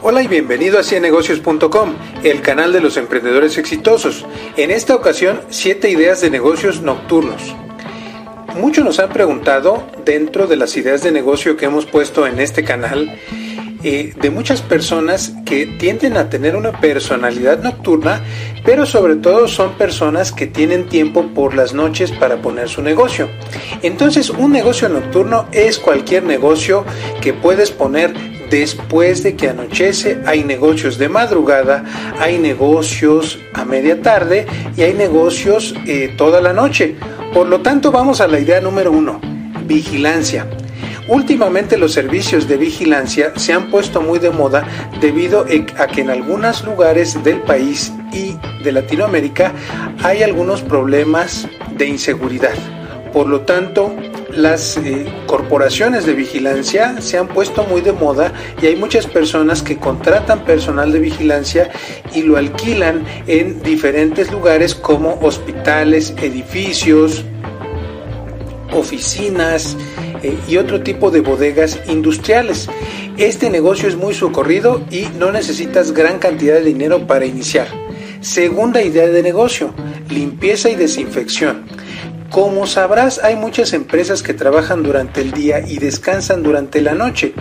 Hola y bienvenido a ciennegocios.com, el canal de los emprendedores exitosos. En esta ocasión, 7 ideas de negocios nocturnos. Muchos nos han preguntado, dentro de las ideas de negocio que hemos puesto en este canal, eh, de muchas personas que tienden a tener una personalidad nocturna, pero sobre todo son personas que tienen tiempo por las noches para poner su negocio. Entonces, un negocio nocturno es cualquier negocio que puedes poner después de que anochece. Hay negocios de madrugada, hay negocios a media tarde y hay negocios eh, toda la noche. Por lo tanto, vamos a la idea número uno, vigilancia. Últimamente los servicios de vigilancia se han puesto muy de moda debido a que en algunos lugares del país y de Latinoamérica hay algunos problemas de inseguridad. Por lo tanto, las eh, corporaciones de vigilancia se han puesto muy de moda y hay muchas personas que contratan personal de vigilancia y lo alquilan en diferentes lugares como hospitales, edificios, oficinas eh, y otro tipo de bodegas industriales. Este negocio es muy socorrido y no necesitas gran cantidad de dinero para iniciar. Segunda idea de negocio, limpieza y desinfección. Como sabrás, hay muchas empresas que trabajan durante el día y descansan durante la noche.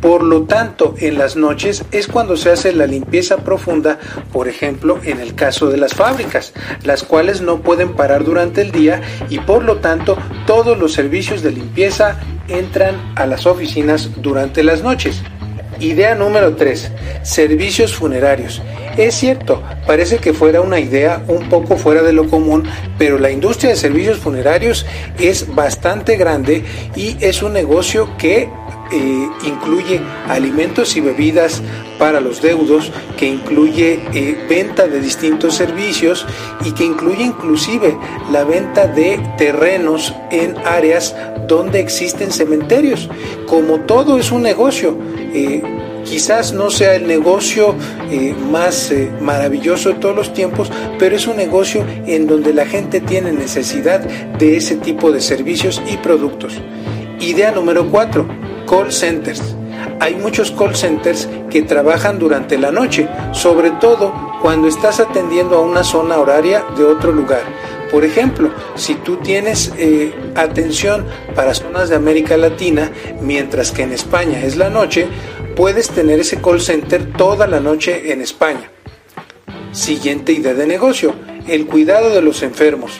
Por lo tanto, en las noches es cuando se hace la limpieza profunda, por ejemplo, en el caso de las fábricas, las cuales no pueden parar durante el día y por lo tanto todos los servicios de limpieza entran a las oficinas durante las noches. Idea número 3. Servicios funerarios. Es cierto, parece que fuera una idea un poco fuera de lo común, pero la industria de servicios funerarios es bastante grande y es un negocio que eh, incluye alimentos y bebidas para los deudos, que incluye eh, venta de distintos servicios y que incluye inclusive la venta de terrenos en áreas donde existen cementerios. Como todo es un negocio, eh, quizás no sea el negocio eh, más eh, maravilloso de todos los tiempos, pero es un negocio en donde la gente tiene necesidad de ese tipo de servicios y productos. Idea número 4, call centers. Hay muchos call centers que trabajan durante la noche, sobre todo cuando estás atendiendo a una zona horaria de otro lugar. Por ejemplo, si tú tienes eh, atención para zonas de América Latina, mientras que en España es la noche, puedes tener ese call center toda la noche en España. Siguiente idea de negocio, el cuidado de los enfermos.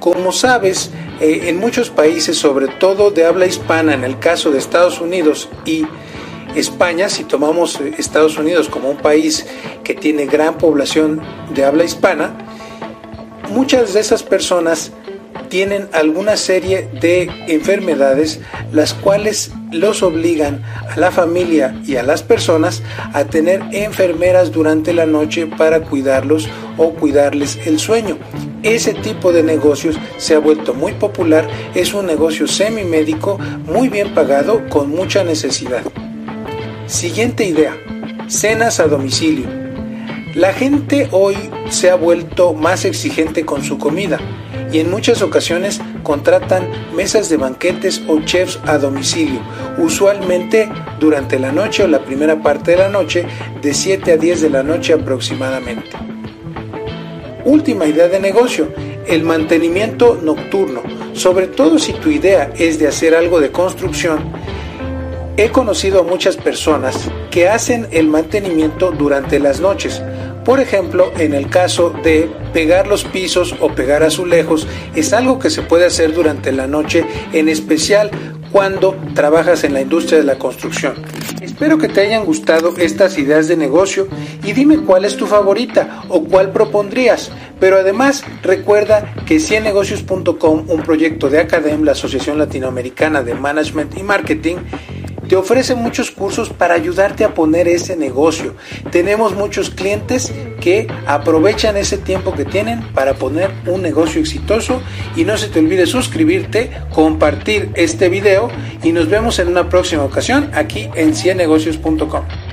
Como sabes, eh, en muchos países, sobre todo de habla hispana, en el caso de Estados Unidos y España, si tomamos eh, Estados Unidos como un país que tiene gran población de habla hispana, muchas de esas personas tienen alguna serie de enfermedades las cuales los obligan a la familia y a las personas a tener enfermeras durante la noche para cuidarlos o cuidarles el sueño. Ese tipo de negocios se ha vuelto muy popular, es un negocio semimédico muy bien pagado con mucha necesidad. Siguiente idea, cenas a domicilio. La gente hoy se ha vuelto más exigente con su comida y en muchas ocasiones contratan mesas de banquetes o chefs a domicilio, usualmente durante la noche o la primera parte de la noche, de 7 a 10 de la noche aproximadamente. Última idea de negocio, el mantenimiento nocturno, sobre todo si tu idea es de hacer algo de construcción. He conocido a muchas personas que hacen el mantenimiento durante las noches, por ejemplo, en el caso de pegar los pisos o pegar azulejos, es algo que se puede hacer durante la noche, en especial cuando trabajas en la industria de la construcción. Espero que te hayan gustado estas ideas de negocio y dime cuál es tu favorita o cuál propondrías. Pero además recuerda que ciennegocios.com, un proyecto de Academ, la Asociación Latinoamericana de Management y Marketing, te ofrece muchos cursos para ayudarte a poner ese negocio. Tenemos muchos clientes que aprovechan ese tiempo que tienen para poner un negocio exitoso y no se te olvide suscribirte, compartir este video y nos vemos en una próxima ocasión aquí en ciennegocios.com.